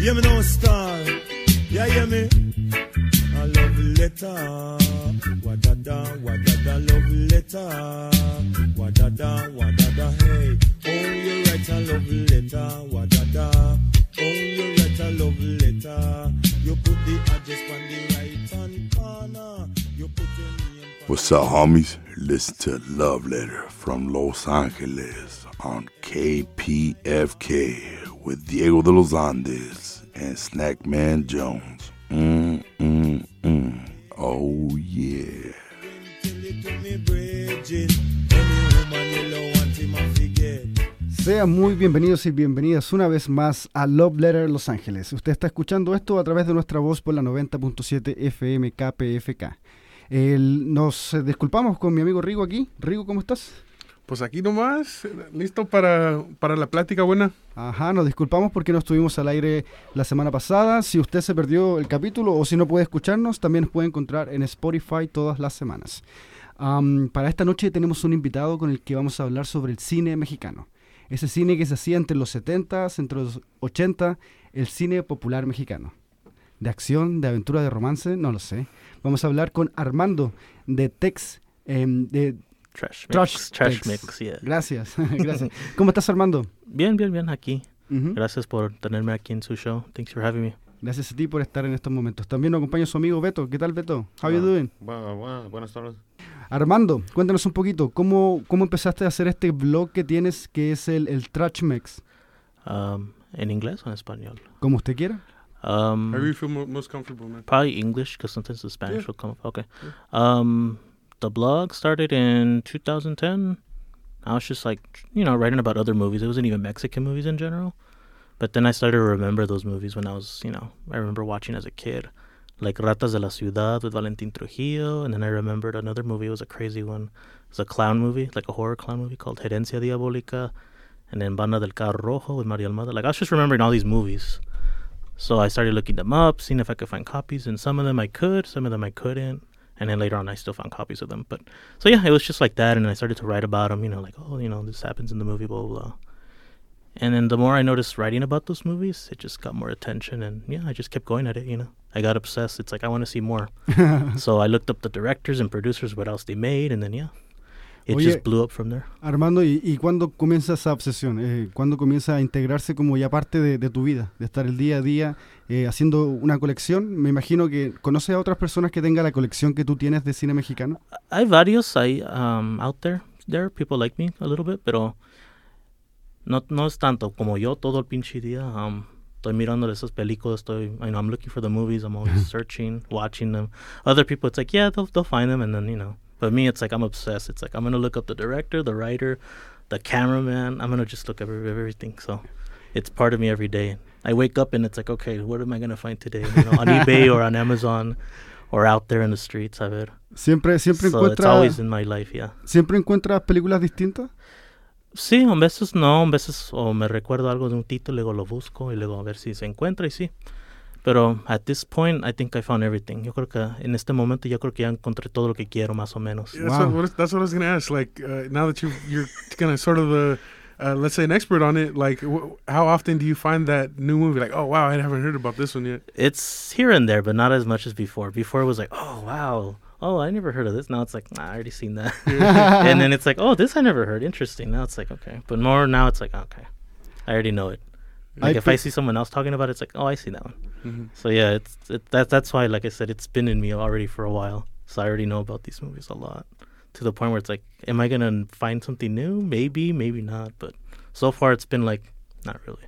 Hear me now, star. Yeah, hear me. A love letter. Wadada, wadada, love letter. Wadada, wadada, hey. Oh, write a love letter. Wadada. Oh, write a love letter. You put the address on the right hand corner. You put your name. What's up, homies? Listen to Love Letter from Los Angeles on KPFK with Diego de los Andes and Snackman Jones. Mm, mm, mm. Oh, yeah. Sean muy bienvenidos y bienvenidas una vez más a Love Letter Los Ángeles. Usted está escuchando esto a través de nuestra voz por la 90.7 FM KPFK. Nos eh, disculpamos con mi amigo Rigo aquí. Rigo, ¿cómo estás? Pues aquí nomás, listo para, para la plática buena. Ajá, nos disculpamos porque no estuvimos al aire la semana pasada. Si usted se perdió el capítulo o si no puede escucharnos, también nos puede encontrar en Spotify todas las semanas. Para esta noche tenemos un invitado con el que vamos a hablar sobre el cine mexicano. Ese cine que se hacía entre los 70, entre los 80, el cine popular mexicano. De acción, de aventura, de romance, no lo sé. Vamos a hablar con Armando de Tex, em, de Trash Trash Mix. Trash Mix. Mix, yeah. Gracias, gracias. ¿Cómo estás Armando? Bien, bien, bien, aquí. Gracias por tenerme aquí en su show. Thanks for having me. Gracias a ti por estar en estos momentos. También nos acompaña su amigo Beto. ¿Qué tal, Beto? How you Ah. doing? Bueno, bueno, buenas tardes. Armando, cuéntanos un poquito. ¿Cómo, cómo empezaste a hacer este blog que tienes que es el, el Trash Mex? Um, ¿En inglés o en español? Como usted quiera. Um, However you feel mo- most comfortable, man. probably English because sometimes the Spanish Yeah. will come up. Okay. Um, the blog started in 2010. I was just like, you know, writing about other movies. It wasn't even Mexican movies in general. But then I started to remember those movies when I was, you know, I remember watching as a kid. Like Ratas de la Ciudad with Valentin Trujillo. And then I remembered another movie. It was a crazy one. It was a clown movie, like a horror clown movie called Herencia Diabólica. And then Banda del Carro Rojo with Mario Almada. Like I was just remembering all these movies. So I started looking them up, seeing if I could find copies, and some of them I could, some of them I couldn't. And then later on, I still found copies of them. But so yeah, it was just like that, and I started to write about them. You know, like oh, you know, this happens in the movie, blah blah. blah. And then the more I noticed writing about those movies, it just got more attention, and yeah, I just kept going at it. You know, I got obsessed. It's like I want to see more. so I looked up the directors and producers, what else they made, and then yeah, it Oye, just blew up from there. Armando, ¿y, y cuándo comienza esa obsesión? Eh, ¿Cuándo comienza a integrarse como ya parte de, de tu vida? De estar el día a día eh, haciendo una colección. Me imagino que conoces a otras personas que tengan la colección que tú tienes de cine mexicano. hay varios ahí um, out there. There are people like me a little bit, pero no, no es tanto como yo todo el pinche día. Um, estoy mirando esas películas. Estoy, you know, I'm looking for the movies. I'm always searching, watching them. Other people, it's like, yeah, they'll, they'll find them, and then you know. But me, it's like I'm obsessed. It's like I'm gonna look up the director, the writer, the cameraman. I'm gonna just look up everything. So it's part of me every day. I wake up and it's like, okay, what am I gonna find today? You know, on eBay or on Amazon, or out there in the streets. A ver. Siempre, siempre So it's always in my life, yeah. siempre encuentras películas distintas. Sí, a veces no, a veces o me recuerdo algo de un título, luego lo busco y luego a ver si se encuentra y sí. Pero at this point, I think I found everything. Yo creo que en este momento yo creo que ya encontré todo lo que quiero más o menos. Yeah, That's, Wow. what, what, that's what I was going to ask. Like, uh, now that you, you're kind of sort of a, uh, let's say, an expert on it, like, wh- how often do you find that new movie? Like, oh, wow, I haven't heard about this one yet. It's here and there, but not as much as before. Before it was like, oh wow, oh I never heard of this. Now it's like, nah, I already seen that. and then it's like, oh, this I never heard. Interesting. Now it's like, okay, but more now it's like, okay, I already know it. Like I if I see someone else talking about it, it's like, oh, I see that one. Mhm. So yeah, it's it, that that's why, like I said, it's been in me already for a while. So I already know about these movies a lot, to the point where it's like, am I gonna find something new? Maybe, maybe not. But so far, it's been like, not really.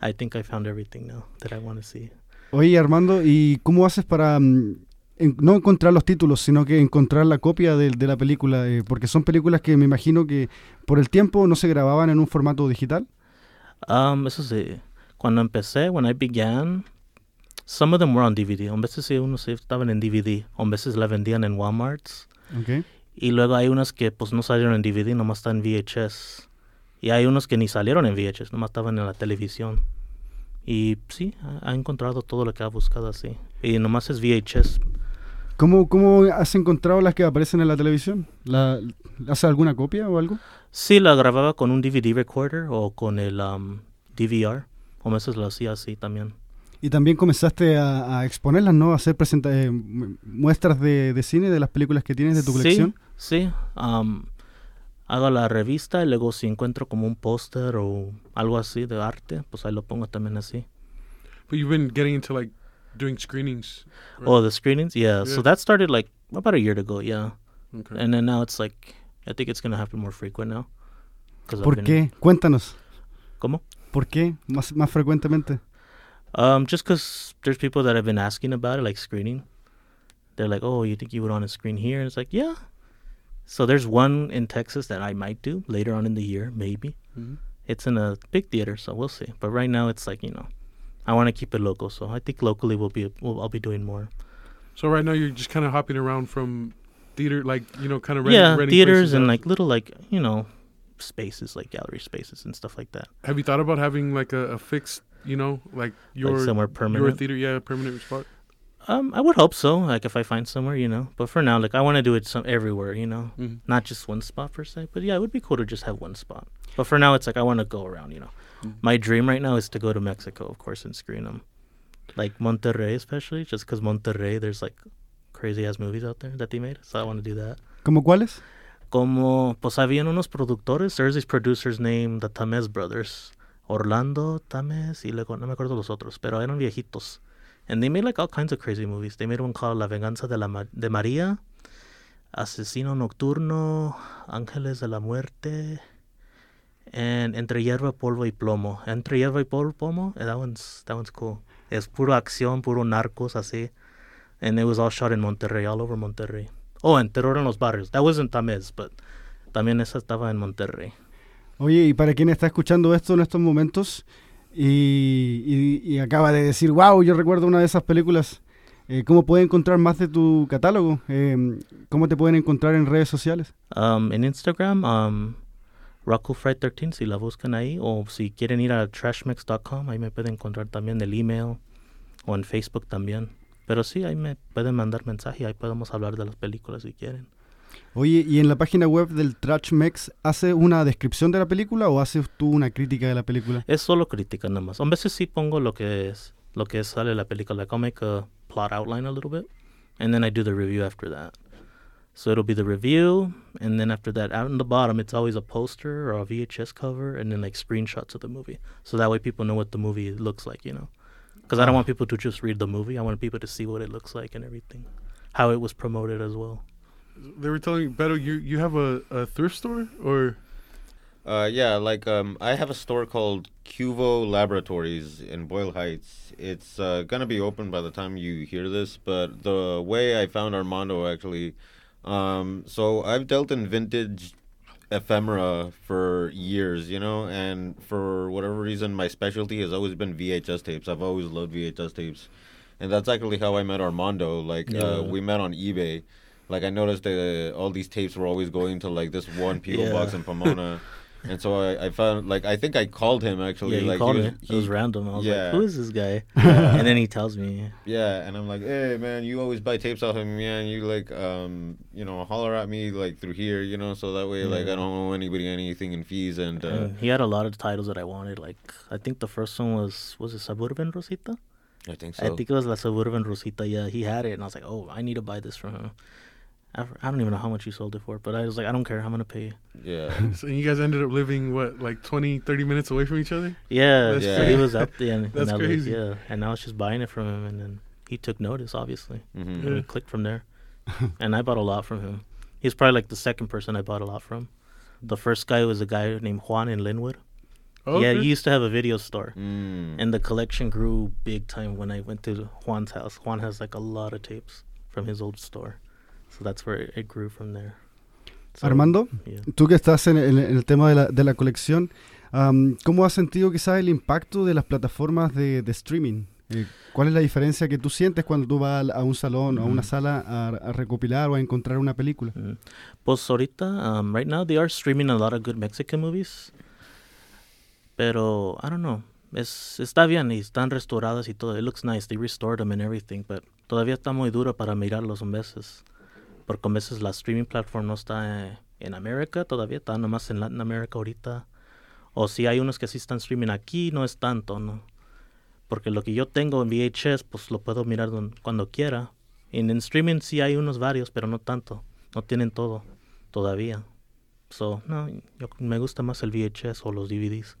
I think I found everything now that I want to see. Oye, Armando, ¿y cómo haces para mm, en- no encontrar los títulos, sino que encontrar la copia de, de la película? eh, porque son películas que me imagino que por el tiempo no se grababan en un formato digital. Um, eso sí. Cuando empecé, when I began, some of them were on DVD. A veces sí, unos sí estaban en DVD. A veces la vendían en Walmarts. Ok. Y luego hay unas que pues no salieron en DVD, nomás están en VHS. Y hay unos que ni salieron en VHS, nomás estaban en la televisión. Y sí, ha, ha encontrado todo lo que ha buscado así. Y nomás es VHS. ¿Cómo, ¿Cómo has encontrado las que aparecen en la televisión? ¿La, ¿Hace alguna copia o algo? Sí, la grababa con un DVD recorder o con el um, DVR. O a veces lo hacía así también. Y también comenzaste a, a exponerlas, ¿no? A hacer presenta eh, mu- muestras de, de cine de las películas que tienes de tu colección. Sí, sí. um, hago la revista y luego si encuentro como un póster o algo así de arte, pues ahí lo pongo también así. But you've been getting into like doing screenings. right? Oh, the screenings? Yeah. Yeah. So that started like about a year ago, yeah. Okay. And then now it's like, I think it's going to happen more frequent now. ¿Por been- qué? Cuéntanos. ¿Cómo? ¿Por qué? Más, más frecuentemente. Um, just because there's people that have been asking about it, like screening. They're like, "Oh, you think you would want to screen here?" And it's like, "Yeah." So there's one in Texas that I might do later on in the year, maybe. Mhm. It's in a big theater, so we'll see. But right now, it's like you know, I want to keep it local, so I think locally we'll be, we'll, I'll be doing more. So right now you're just kind of hopping around from theater, like you know, kind of renting, yeah, theaters and out. like little like you know, spaces like gallery spaces and stuff like that. Have you thought about having like a, a fixed, you know, like your like somewhere your theater, yeah, permanent spot? Um, I would hope so. Like if I find somewhere, you know. But for now, like I want to do it some everywhere, you know, Mhm. not just one spot per se. But yeah, it would be cool to just have one spot. But for now, it's like I want to go around, you know. Mhm. My dream right now is to go to Mexico, of course, and screen them, like Monterrey, especially, just because Monterrey, there's like crazy ass movies out there that they made. So I want to do that. ¿Cómo cuáles? Como pues habían unos productores, there's these producers named the Tamez brothers, Orlando Tamez y luego no me acuerdo los otros, pero eran viejitos, and they made like all kinds of crazy movies. They made one called La Venganza de la Ma- de María, Asesino Nocturno, Ángeles de la Muerte, and Entre Hierba, Polvo y Plomo. Entre Hierba y Polvo, Plomo, eh, that one's that one's cool. Es puro acción, puro narcos así, and it was all shot in Monterrey, all over Monterrey. Oh, en Terror en los Barrios. That wasn't Tamez, but también esa estaba en Monterrey. Oye, y para quien está escuchando esto en estos momentos y, y- y acaba de decir, wow, yo recuerdo una de esas películas, eh, ¿cómo puede encontrar más de tu catálogo? Eh, ¿Cómo te pueden encontrar en redes sociales? Um, en Instagram, um, RoccoFry13, si la buscan ahí, o si quieren ir a trashmix.com, ahí me pueden encontrar también el email, o en Facebook también. Pero sí, ahí me pueden mandar mensaje, ahí podemos hablar de las películas si quieren. Oye, ¿y en la página web del Trash Mex hace una descripción de la película o haces tú una crítica de la película? Es solo crítica nada más. A veces sí pongo lo que es, lo que sale la película. Like I'll make a plot outline a little bit, and then I do the review after that. So it'll be the review, and then after that, out in the bottom, it's always a poster or a VHS cover, and then like screenshots of the movie. So that way people know what the movie looks like, you know. Because I don't want people to just read the movie. I want people to see what it looks like and everything, how it was promoted as well. They were telling me, Beto, you you have a, a thrift store or Uh, yeah, like um, I have a store called Cuvo Laboratories in Boyle Heights. It's uh, gonna be open by the time you hear this, but the way I found Armando actually, um, so I've dealt in vintage ephemera for years, you know, and for whatever reason, my specialty has always been VHS tapes. I've always loved VHS tapes, and that's actually how I met Armando. Like Yeah. uh, we met on eBay. Like I noticed that all these tapes were always going to like this one PO Yeah. box in Pomona. And so I, I found like I think I called him actually. yeah, like called he me. was, it was random. I was yeah. like, "Who is this guy?" and then he tells me, Yeah, and I'm like, hey man, you always buy tapes off of me, man. You like, um, you know, holler at me like through here, you know, so that way like I don't owe anybody anything in fees and uh, And he had a lot of titles that I wanted. Like I think the first one was was it Suburban Rosita? I think so. I think it was La Suburban Rosita. Yeah, he had it, and I was like, oh, I need to buy this from him. I, I don't even know how much you sold it for, but I was like, I don't care. I'm gonna pay. yeah. so you guys ended up living what like 20, 30 minutes away from each other? Yeah, That's so he was up there. In, in That's LA, crazy. Yeah, and I was just buying it from him, and then he took notice, obviously, Mm-hmm. and Yeah. we clicked from there. and I bought a lot from him. He's probably like the second person I bought a lot from. The first guy was a guy named Juan in Lynwood. Oh, Yeah, okay. he used to have a video store. Mm. And the collection grew big time when I went to Juan's house. Juan has like a lot of tapes from his old store. So that's where it, grew from there. So, Armando, Yeah. tú que estás en el, en el tema de la, de la colección, am, ¿cómo has sentido quizás el impacto de las plataformas de, de streaming? Eh, ¿Cuál es la diferencia que tú sientes cuando tú vas a un salón o a una Mm. sala a, a recopilar o a encontrar una película? Mm. Pues ahorita, um, right now, they are streaming a lot of good Mexican movies. Pero, I don't know. Es, está bien y están restauradas y todo. It looks nice. They restored them and everything. But todavía está muy duro para mirarlos a veces. Porque a veces la streaming platform no está eh, en América todavía. Está nomás en Latin America ahorita. O si hay unos que sí están streaming aquí, no es tanto, ¿no? Porque lo que yo tengo en VHS, pues lo puedo mirar don- cuando quiera. En, en streaming sí hay unos varios, pero no tanto. No tienen todo todavía. So, no, yo, me gusta más el VHS o los DVDs.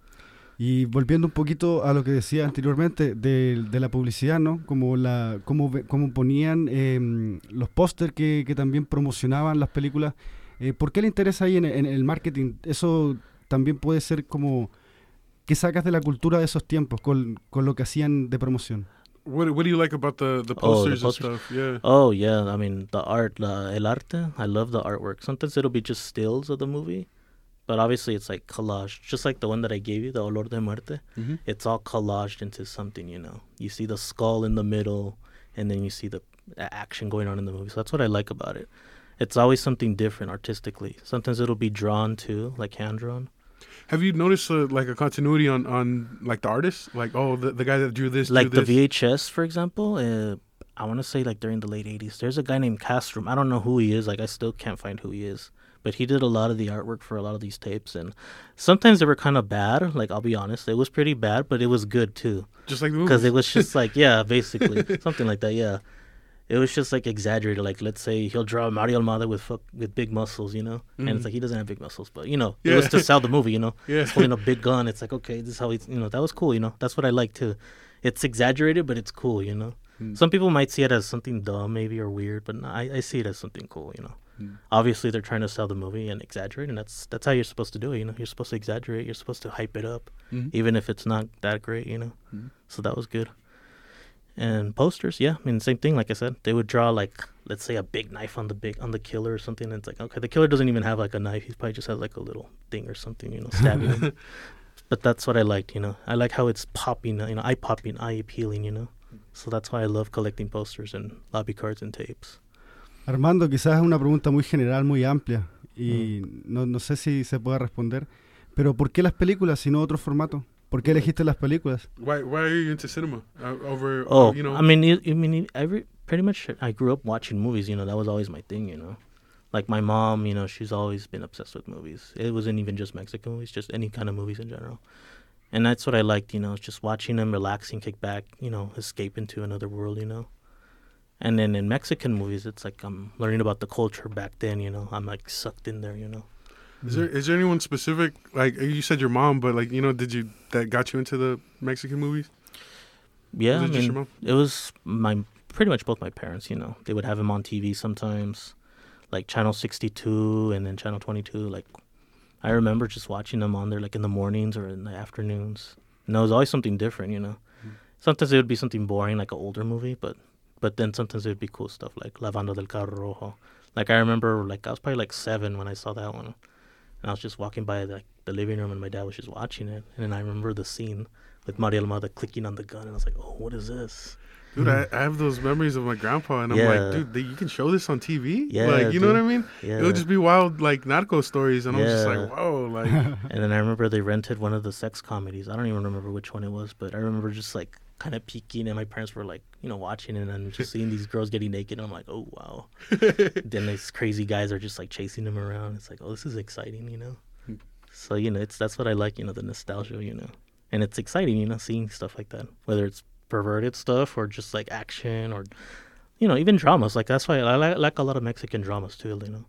Y volviendo un poquito a lo que decía anteriormente de, de la publicidad, ¿no? Como la cómo, ve- cómo ponían em, los póster que, que también promocionaban las películas. Eh, ¿Por qué le interesa ahí en, en el marketing? Eso también puede ser como que sacas de la cultura de esos tiempos con, con lo que hacían de promoción. What What do you like about the the Oh, the posters and posters. stuff? Yeah. Oh yeah, I mean the art, la, el arte. I love the artwork. Sometimes it'll be just stills of the movie, but obviously it's like collage, just like the one that I gave you, the Olor de Muerte. Mhm. It's all collaged into something, you know. You see the skull in the middle, and then you see the action going on in the movie. So that's what I like about it. It's always something different artistically. Sometimes it'll be drawn too, like hand drawn. Have you noticed uh, like a continuity on on like the artist? Like, oh, the, the guy that drew this, like drew the this. VHS, for example. Uh, I want to say like during the late '80s. There's a guy named Castrum. I don't know who he is. Like I still can't find who he is. But he did a lot of the artwork for a lot of these tapes, and sometimes they were kind of bad. Like I'll be honest, it was pretty bad, but it was good too. just like because it was just like yeah basically something like that yeah it was just like exaggerated like let's say he'll draw mario almada with fuck, with big muscles you know and it's Mhm. like he doesn't have big muscles but you know it Yeah. was to sell the movie you know Yeah. he's holding a big gun it's like okay this is how he's you know that was cool you know that's what i like too it's exaggerated but it's cool you know Mm. some people might see it as something dumb maybe or weird but no, I, I see it as something cool you know Mm. obviously they're trying to sell the movie and exaggerate and that's that's how you're supposed to do it you know? You're supposed to exaggerate you're supposed to hype it up Mhm. even if it's not that great you know? Mhm. so that was good. And posters yeah i mean same thing like i said they would draw like let's say a big knife on the big on the killer or something and it's like okay the killer doesn't even have like a knife he probably just has like a little thing or something you know stabbing him but that's what i liked you know? I like how it's popping you know eye popping eye appealing you know? So that's why i love collecting posters and lobby cards and tapes Armando, quizás es una pregunta muy general, muy amplia y no, no sé si se puede responder, pero ¿por qué las películas y no otro formato? ¿Por qué elegiste las películas? Why Why are you into cinema uh, over? Oh, uh, you know. I mean, you, I mean, every pretty much. I grew up watching movies. You know, that was always my thing. You know, like my mom. You know, she's always been obsessed with movies. It wasn't even just Mexican movies, just any kind of movies in general. And that's what I liked. You know, just watching them, relaxing, kick back. You know, escape into another world. You know. And then in Mexican movies, it's like I'm learning about the culture back then. You know, I'm like sucked in there. You know. Is there is there anyone specific like uh, you said your mom, but like you know, did you that got you into the Mexican movies? Yeah, Was I it just your mean, mom? it was my pretty much both my parents. You know, they would have him on TV sometimes, like Channel 62 and then Channel 22. Like, I remember just watching them on there, like in the mornings or in the afternoons. And it was always something different. You know, mm-hmm. sometimes it would be something boring, like an older movie, but but then sometimes it would be cool stuff like La Banda del Carro Rojo. Like I remember, like I was probably like seven when I saw that one, and I was just walking by like the living room and my dad was just watching it, and then I remember the scene with Mario Almada clicking on the gun, and I was like, oh, what is this? Dude, I, hmm. I have those memories of my grandpa, and I'm Yeah. like, dude, they, you can show this on TV. Yeah, like you know what I mean? Yeah. It would just be wild, like narco stories, and I'm just like, whoa, like And then I remember they rented one of the sex comedies. I don't even remember which one it was, but I remember just like kind of peeking, and my parents were like, you know, watching and just seeing these girls getting naked. And I'm like, oh wow. then these crazy guys are just like chasing them around. It's like, oh, this is exciting, you know. Hmm. So you know, it's that's what I like, you know, the nostalgia, you know, and it's exciting, you know, seeing stuff like that, whether it's perverted stuff or just like action or, you know, even dramas. Like that's why I like, like a lot of Mexican dramas too, you know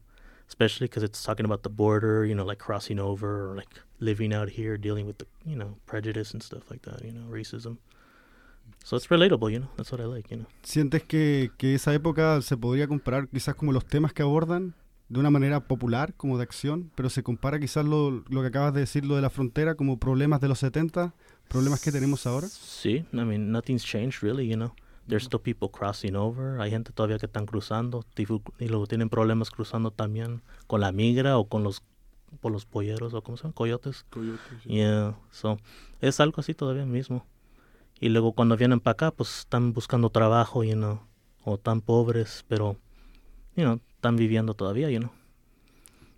especially because it's talking about the border, you know, like crossing over or like living out here, dealing with the, you know, prejudice and stuff like that, you know, racism. So it's relatable, you know. That's what I like, you know. ¿Sientes que, que esa época se podría comparar quizás como los temas que abordan de una manera popular, como de acción, pero se compara quizás lo, lo que acabas de decir, lo de la frontera, como problemas de los 70, problemas que tenemos ahora? Sí, I mean, nothing's changed really, you know. There's still people crossing over. Hay gente todavía que están cruzando y luego tienen problemas cruzando también con la migra o con los por los polleros o cómo se llaman, coyotes. coyotes. Yeah, so es algo así todavía mismo. Y luego cuando vienen para acá, pues están buscando trabajo, you know, o tan pobres, pero, you know, están viviendo todavía, you know.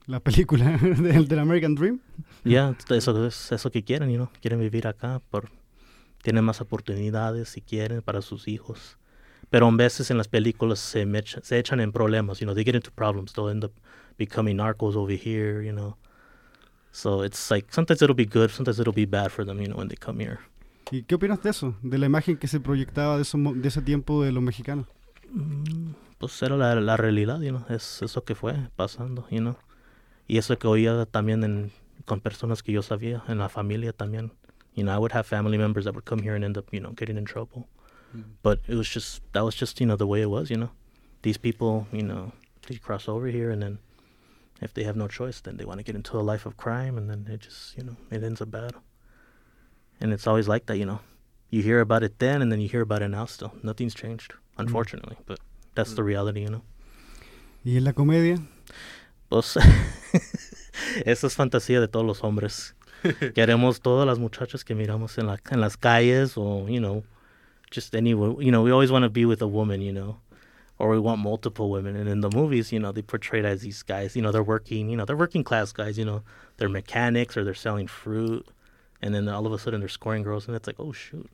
La película del, del American Dream. Ya, eso es eso que quieren, you know, quieren vivir acá, por, tienen más oportunidades si quieren para sus hijos. Pero a veces en las películas se, se echan en problemas, you know, they get into problems, they'll end up becoming narcos over here, you know. So it's like sometimes it'll be good, sometimes it'll be bad for them, you know, when they come here. ¿Y qué opinas de eso? De la imagen que se proyectaba de, esos mo- de ese tiempo de los mexicanos. Mm, pues era la, la realidad, you know, es eso que fue pasando, you know. Y eso que oía también en, con personas que yo sabía, en la familia también. You know, I would have family members that would come here and end up, you know, getting in trouble. But it was just, that was just, you know, the way it was, you know. These people, you know, they cross over here and then if they have no choice, then they want to get into a life of crime and then it just, you know, it ends up bad. And it's always like that, you know. You hear about it then and then you hear about it now still. Nothing's changed, mm. unfortunately. But that's the mm. reality, you know. ¿Y en la comedia? Pues esa es fantasía de todos los hombres. Queremos todas las muchachas que miramos en, la, en las calles o, you know, just anywhere. You know, we always want to be with a woman, you know, or we want multiple women. And in the movies, you know, they portrayed as these guys, you know, they're working, you know, they're working class guys, you know, they're mechanics or they're selling fruit. And then all of a sudden they're scoring girls and it's like, oh, shoot.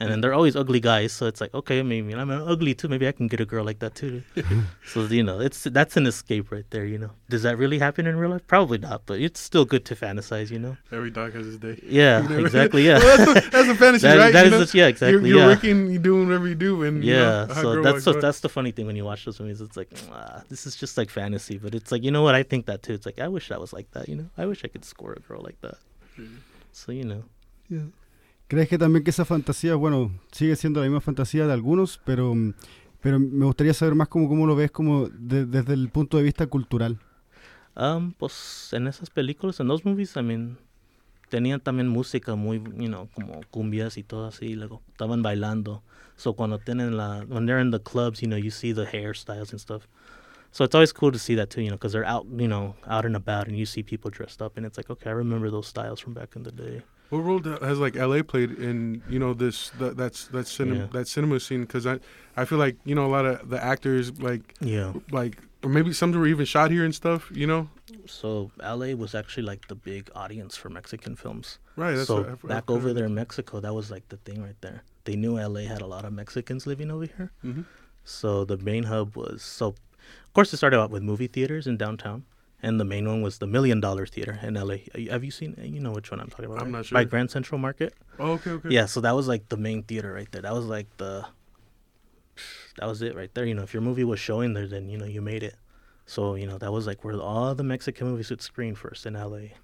And then they're always ugly guys, so it's like, okay, maybe I'm ugly too. Maybe I can get a girl like that too. so you know, it's that's an escape right there. You know, does that really happen in real life? Probably not, but it's still good to fantasize. You know. Every dog has his day. Yeah, You never- exactly. Yeah. Well, that's, a, that's a fantasy, That- right? that You is know? just- yeah, exactly, You're, you're yeah. working, you're doing whatever you do, and you know, Yeah, so that's so that's the funny thing when you watch those movies. It's like, ah, this is just like fantasy, but it's like you know what? I think that too. It's like I wish I was like that. You know, I wish I could score a girl like that. So you know, ¿Crees que también que esa fantasía, bueno, sigue siendo la misma fantasía de algunos, pero, pero me gustaría saber más cómo, cómo lo ves como de- desde el punto de vista cultural? Um, pues en esas películas, en those movies, I mean, tenían también música muy, you know, como cumbias y todo así, y luego estaban bailando. So cuando tienen la, when they're in the clubs, you know, you see the hairstyles and stuff. So it's always cool to see that too, you know, because they're out, you know, out and about, and you see people dressed up, and it's like, okay, I remember those styles from back in the day. What role has like LA played in you know this that that's that cinema Yeah. that cinema scene? Because I I feel like you know a lot of the actors like Yeah. like or maybe some were even shot here and stuff. You know, So LA was actually like the big audience for Mexican films. right? That's so what I've- back I've over there in Mexico, that was like the thing right there. They knew LA had a lot of Mexicans living over here. Mhm. So the main hub was so, of course, it started out with movie theaters in downtown, and the main one was the Million Dollar Theater in LA. Have you seen? You know which one I'm talking about? I'm right? not By. Grand Central Market. Oh, okay, okay. Yeah, so that was like the main theater right there. That was like the. That was it right there. You know, if your movie was showing there, then you know you made it. So you know that was like where all the Mexican movies would screen first in LA.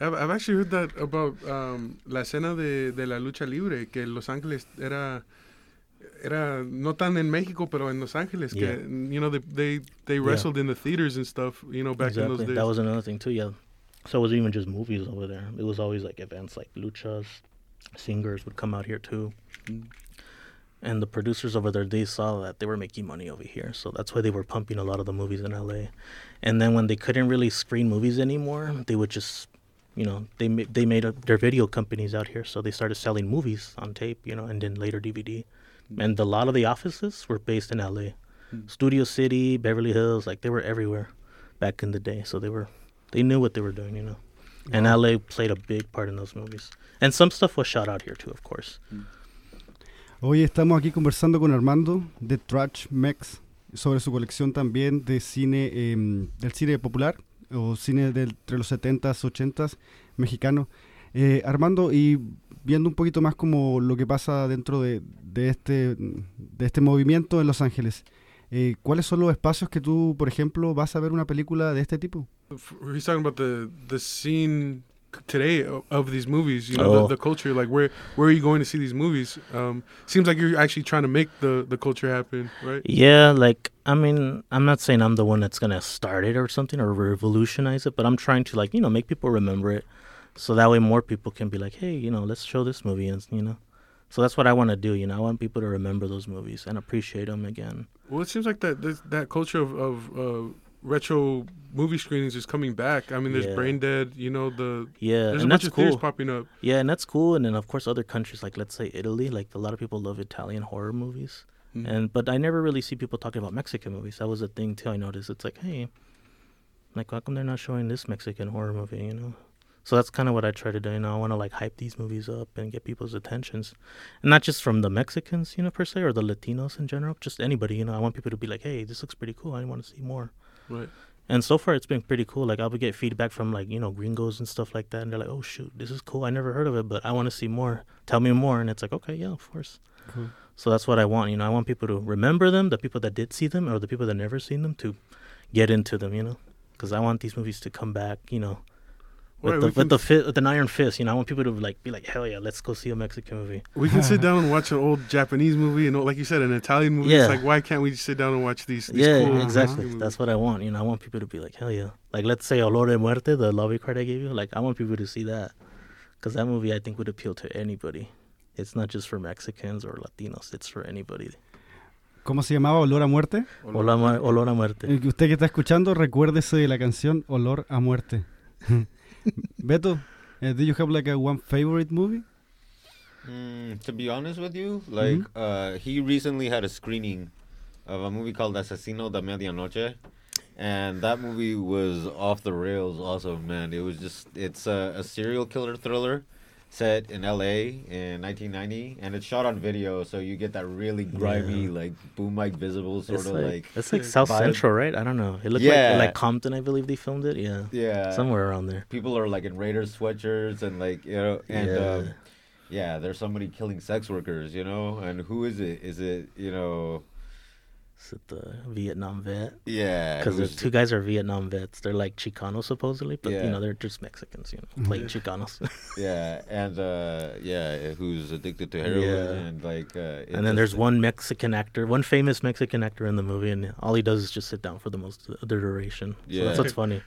I've, I've actually heard that about um, la Cena de, de la lucha libre, que Los Ángeles era era no tan en México, pero en Los Ángeles, Yeah. que you know they they, they wrestled in the theaters and stuff, you know, back in those days. That was another thing too. Yeah. So it wasn't even just movies over there. It was always like events like luchas, singers would come out here too. Mm. And the producers over there, they saw that they were making money over here, so that's why they were pumping a lot of the movies in LA. And then when they couldn't really screen movies anymore, they would just, you know, they ma- they made up their video companies out here, so they started selling movies on tape, you know, and then later DVD. And a lot of the offices were based in LA, Studio City, Beverly Hills, like they were everywhere back in the day. So they were, they knew what they were doing, you know. And LA played a big part in those movies. And some stuff was shot out here too, of course. Hoy estamos aquí conversando con Armando de Trash Mex sobre su colección también de cine, em, del cine popular o cine de entre los 70s, 80s mexicano. Eh, Armando, y viendo un poquito más como lo que pasa dentro de, de este, de este movimiento en Los Ángeles, eh, ¿cuáles son los espacios que tú, por ejemplo, vas a ver una película de este tipo? He's talking about the the scene today of these movies. You know, Oh. the, the culture. Like, where where are you going to see these movies? Um, seems like you're actually trying to make the the culture happen, right? Yeah, like I mean, I'm not saying I'm the one that's gonna start it or something or revolutionize it, but I'm trying to like you know make people remember it, so that way more people can be like, hey, you know, let's show this movie, and you know, so that's what I want to do. You know, I want people to remember those movies and appreciate them again. Well, it seems like that this, that culture of of uh, retro movie screenings is coming back. I mean, there's Yeah. Brain Dead. You know, the Yeah, there's a and bunch that's of theaters cool. popping up. Yeah, and that's cool. And then of course other countries like let's say Italy, like a lot of people love Italian horror movies. Mhm. And but I never really see people talking about Mexican movies. That was a thing too. I noticed. It's like, hey, like how come they're not showing this Mexican horror movie? You know. So that's kind of what I try to do. You know, I want to like hype these movies up and get people's attentions, and not just from the Mexicans, you know, per se, or the Latinos in general. Just anybody. You know, I want people to be like, hey, this looks pretty cool. I want to see more. Right. And so far, it's been pretty cool. Like, I would get feedback from, like, you know, gringos and stuff like that. And they're like, oh, shoot, this is cool. I never heard of it, but I want to see more. Tell me more. And it's like, okay, yeah, of course. So that's what I want. You know, I want people to remember them, the people that did see them, or the people that never seen them, to get into them, you know? Because I want these movies to come back, you know, with Right, the with can- the fi- with an iron fist. You know, I want people to like be like, hell yeah, let's go see a Mexican movie. We can sit down and watch an old Japanese movie and like you said, an Italian movie. Yeah. It's like why can't we just sit down and watch these? these yeah, cool exactly. Mexican That's what I want. You know, I want people to be like, hell yeah. Like, let's say Olor de Muerte, the lobby card I gave you. Like, I want people to see that because that movie I think would appeal to anybody. It's not just for Mexicans or Latinos. It's for anybody. ¿Cómo se llamaba Olor a Muerte? Olor a, olor a muerte. Eh, que Usted que está escuchando, recuérdese de la canción Olor a Muerte. Beto, eh, do you have like a one favorite movie? Mm, to be honest with you, like Mhm. uh, he recently had a screening of a movie called Asesino de Medianoche, and that movie was off the rails. Also, man, it was just it's a, a serial killer thriller set in L.A. in 1990, and it's shot on video, so you get that really grimy, Yeah. like boom mic visible sort It's of like, like, it's like South vibe. Central, right? I don't know. It looked Yeah. like like Compton, I believe they filmed it. Yeah, yeah, somewhere around there. people are like in Raiders sweatshirts and like you know and Yeah. um, yeah there's somebody killing sex workers you know and who is it is it you know Is it the Vietnam vet? yeah Because the two guys are Vietnam vets. They're like Chicanos supposedly, but Yeah. you know they're just Mexicans. You know, playing Chicanos. yeah and uh yeah who's addicted to heroin Yeah. and like uh it and then there's one Mexican actor, one famous Mexican actor in the movie, and all he does is just sit down for the most of the duration. So Yeah. that's what's funny.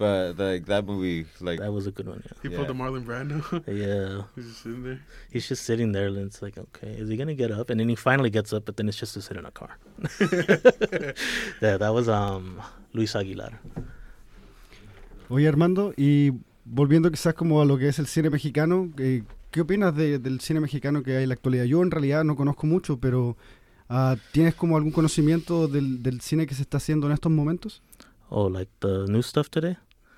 But like that movie like That was a good one. He Yeah. pulled the Marlon Brando. Yeah, yeah. He's just sitting there. He's just sitting there, and it's like, okay, is he gonna get up? And then he finally gets up, but then it's just to sit in a car. yeah, that was um Luis Aguilar. Oye, Armando, y volviendo quizás como a lo que es el cine mexicano, eh, ¿qué opinas de- del cine mexicano que hay en la actualidad? Yo en realidad no conozco mucho, pero ah, ¿tienes como algún conocimiento del, del cine que se está haciendo en estos momentos? Oh, like the new stuff today.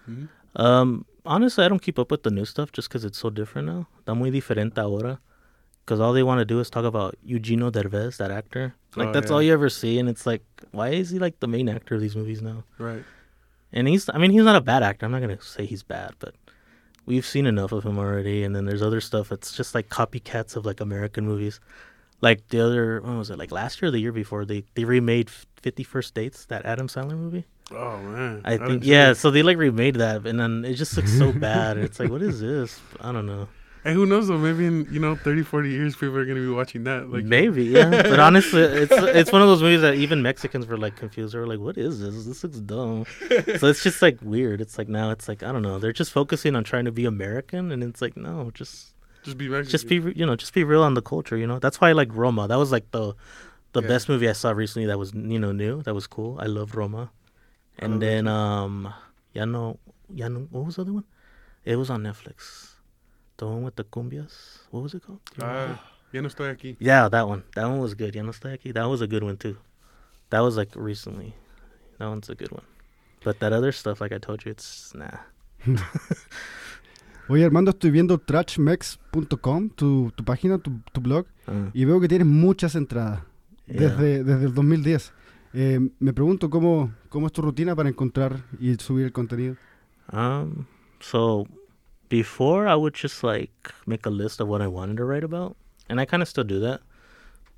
Mhm. Um, honestly, I don't keep up with the new stuff just because it's so different now. Está muy diferente ahora. Because all they want to do is talk about Eugenio Derbez, that actor. Like, Oh, that's yeah. all you ever see. And it's like, why is he like the main actor of these movies now? Right. And he's, I mean, he's not a bad actor. I'm not going to say he's bad, but we've seen enough of him already. And then there's other stuff that's just like copycats of like American movies. Like the other, what was it, like last year or the year before, they, they remade 50 First Dates, that Adam Sandler movie. Oh man. I think yeah. So they like remade that, and then it just looks so bad. It's like, what is this? I don't know. And who knows though? Maybe in you know 30, 40 years, people are gonna be watching that. Like Maybe yeah. But honestly, it's it's one of those movies that even Mexicans were like confused. They were like, "What is this? This looks dumb." so it's just like weird. It's like now it's like I don't know. They're just focusing on trying to be American, and it's like no, just just be Mexican. just be you know just be real on the culture. You know that's why I like Roma. That was like the the Yeah. best movie I saw recently. That was you know new. That was cool. I love Roma. I And love that then too. um, ya no, ya no. What was the other one? It was on Netflix. The one with the cumbias. What was it called? Do you remember? Ah, ya no estoy aquí. Yeah, that one. That one was good. Ya no estoy aquí. That was a good one too. That was like recently. That one's a good one. But that other stuff, like I told you, it's nah. Oye, Armando, estoy viendo trashmex.com, tu, tu página, tu, tu blog, Uh, y veo que tienes muchas entradas yeah. desde, desde el 2010. Eh, me pregunto cómo, cómo es tu rutina para encontrar y subir el contenido. Um. So before, I would just like make a list of what I wanted to write about, and I kind of still do that.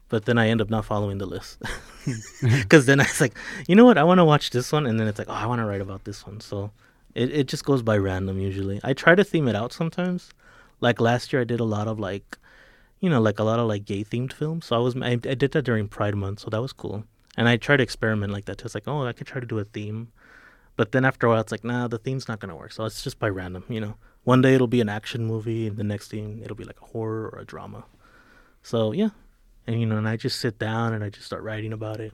But then I end up not following the list because then I was like, you know what, I want to watch this one, and then it's like, oh, I want to write about this one. So it it just goes by random usually. I try to theme it out sometimes. Like last year, I did a lot of like, you know, like a lot of like gay themed films. So I was I, I did that during Pride Month, so that was cool. And I try to experiment like that too. It's like, oh, I could try to do a theme. But then after a while, it's like, nah, the theme's not gonna work. So it's just by random, you know. One day it'll be an action movie, and the next thing it'll be like a horror or a drama. So yeah, and you know, and I just sit down and I just start writing about it.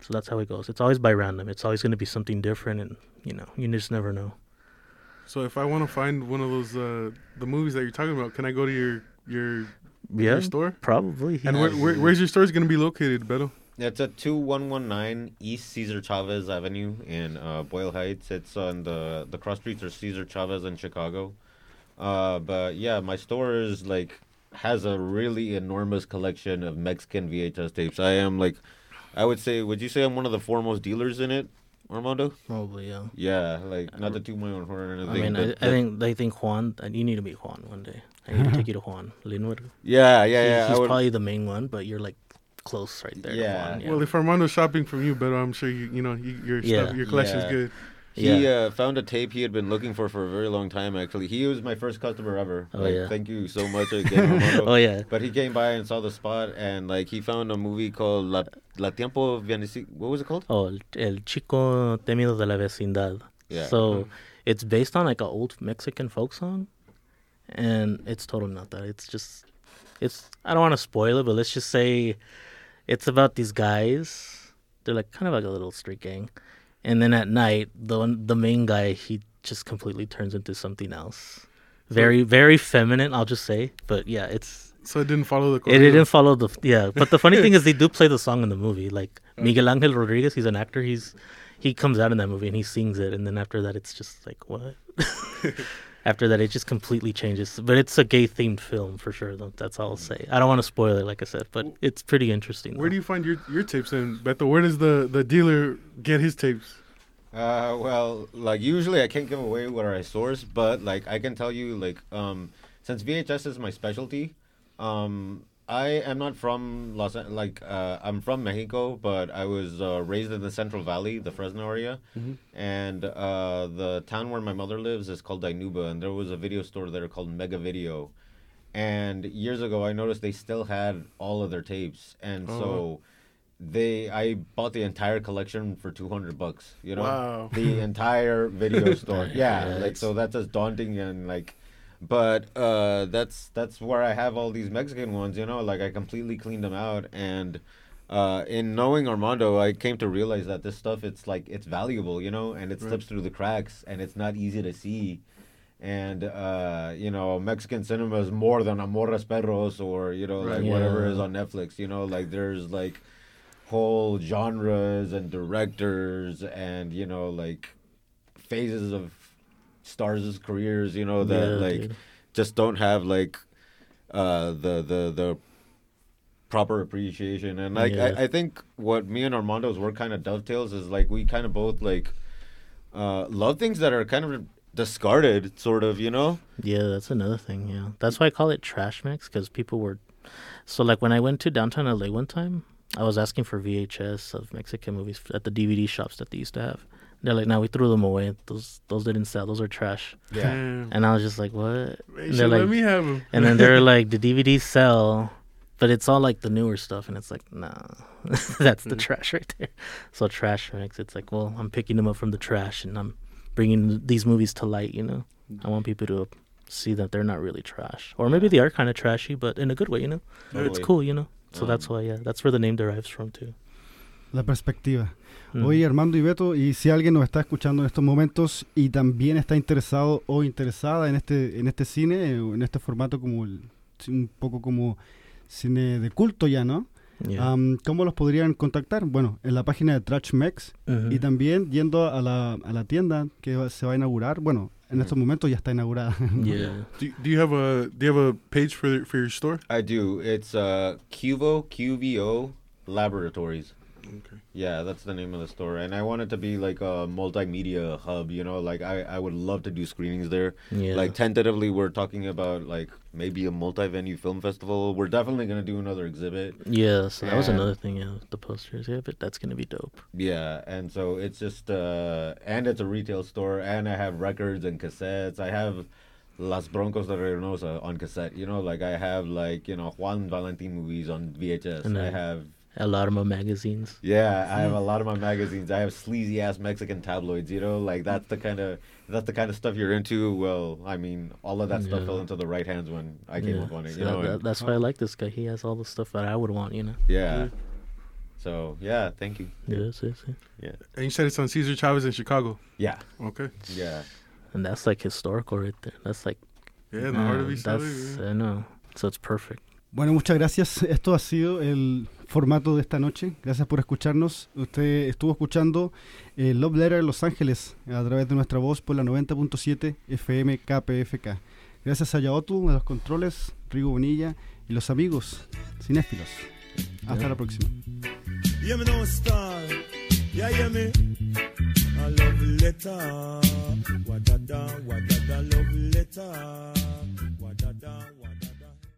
So that's how it goes. It's always by random. It's always gonna be something different, and you know, you just never know. So if I want to find one of those uh the movies that you're talking about, can I go to your your, Yeah, your store? probably. And where, where, where's your store is going to be located, Beto? It's at 2119 East Cesar Chavez Avenue in uh, Boyle Heights. It's on the the cross streets are Cesar Chavez in Chicago. Uh, but yeah, my store is like has a really enormous collection of Mexican VHS tapes. I am like, I would say, would you say I'm one of the foremost dealers in it? Armando? Probably, yeah. Yeah, like not to toot my own horn or I anything. mean, I, I think they think Juan. uh, You need to meet Juan one day. I need to take you to Juan Lynwood. Yeah, yeah, yeah. I he's would- probably the main one, but you're like close right there. to Yeah. Juan, yeah. Well, if Armando's shopping from you, but I'm sure you you know you, your Yeah. stuff, your collection's Yeah. good. He Yeah. uh, found a tape he had been looking for for a very long time. Actually, he was my first customer ever. Oh, like, yeah. Thank you so much again, Armando. oh yeah. But he came by and saw the spot, and like he found a movie called La, La Tiempo Vienesi. What was it called? Oh, el, el chico temido de la vecindad. Yeah. So it's based on like an old Mexican folk song, and it's totally not that. It's just, it's. I don't want to spoil it, but let's just say, it's about these guys. They're like kind of like a little street gang, and then at night, the one- the main guy he just completely turns into something else. Very very feminine, I'll just say. But yeah, it's So it didn't follow the. it didn't follow the yeah, but the funny thing is they do play the song in the movie. Like Miguel Angel Rodriguez, he's an actor. He's he comes out in that movie and he sings it, and then after that, it's just like what? after that, it just completely changes. But it's a gay themed film for sure. That's all I'll say. I don't want to spoil it, like I said, but it's pretty interesting. Where though. do you find your your tapes in, Beto? Where does the the dealer get his tapes? Uh, well, like usually I can't give away where I source, but like I can tell you, like, um, since VHS is my specialty, um, I am not from Los, Angeles. like, uh, I'm from Mexico, but I was uh, raised in the Central Valley, the Fresno area, and uh, the town where my mother lives is called Dinuba, and there was a video store there called Mega Video, and years ago I noticed they still had all of their tapes, and Oh. so they I bought the entire collection for 200 bucks, you know. Wow. The entire video store. Yeah, Yeah, like so that's as daunting and like but uh that's that's where I have all these Mexican ones, you know, like I completely cleaned them out and uh, in knowing Armando, I came to realize that this stuff it's like it's valuable, you know, and it Right. slips through the cracks and it's not easy to see. And uh, you know, Mexican cinema is more than Amores Perros or you know, like Right. whatever is on Netflix. You know, like there's like whole genres and directors and you know like phases of stars' careers. You know that Yeah, like dude. just don't have like uh the the the proper appreciation and like Yeah. I, I think what me and armando's work kind of dovetails is like we kind of both like uh love things that are kind of discarded sort of you know Yeah, that's another thing. Yeah, that's why I call it trash mex because people were. So like when I went to downtown LA one time, I was asking for VHS of Mexican movies at the DVD shops that they used to have. They're like, "No, we threw them away. Those those didn't sell. Those are trash." Damn. And I was just like, "What?" Hey, And they're like, let me have them. and then they're like, "The DVDs sell." But it's all like the newer stuff, and it's like, nah, that's the trash right there. So trash mex. It's like, well, I'm picking them up from the trash, and I'm bringing these movies to light. You know, I want people to see that they're not really trash, or maybe they are kind of trashy, but in a good way. You know, it's cool. You know, so that's Um, why, yeah, that's where the name derives from too. La perspectiva. Mm. Oye, Armando y Beto, y si alguien nos está escuchando en estos momentos y también está interesado o interesada en este, en este cine, eh, en este formato como el- un poco como cine de culto ya, ¿no? Yeah. Am, ¿Cómo los podrían contactar? Bueno, en la página de Trashmex Mhm. y también yendo a la, a la tienda que se va a inaugurar. Bueno, en estos momentos ya está inaugurada. yeah. Do, do you have a do you have a page for for your store? i do it's uh cuvo qvo laboratories Okay. Yeah, that's the name of the store, and I want it to be like a multimedia hub. You know, like I, I would love to do screenings there. Yeah. Like tentatively, we're talking about like maybe a multi-venue film festival. We're definitely gonna do another exhibit. yeah. So that was another thing. Yeah, the posters. Yeah, but that's gonna be dope. Yeah, and so it's just uh, and it's a retail store, and I have records and cassettes. I have Las Broncos de Reynosa on cassette. You know, like I have like you know Juan Valentin movies on VHS. And I lot of my magazines. Yeah, I have a lot of my magazines. I have sleazy ass Mexican tabloids. You know, like that's the kind of that's the kind of stuff you're into. Well, I mean, all of that stuff Yeah. fell into the right hands when I came Yeah, up on it. so You know, that- and- that's why I like this guy. He has all the stuff that I would want, you know. yeah. So yeah, thank you. Yes, yes, yes. Yeah, And you said it's on Cesar Chavez in Chicago. yeah, Okay. yeah. And that's like historical right there. That's like Yeah, in the heart of East that's. I know. So it's perfect. Bueno, muchas gracias. Esto ha sido el formato de esta noche. Gracias por escucharnos. Usted estuvo escuchando eh, Love Letter Los Ángeles a través de nuestra voz por la 90.7 FM KPFK. Gracias a Yaotu de los controles, Rigo Bonilla y los amigos cinéfilos. Hasta la próxima.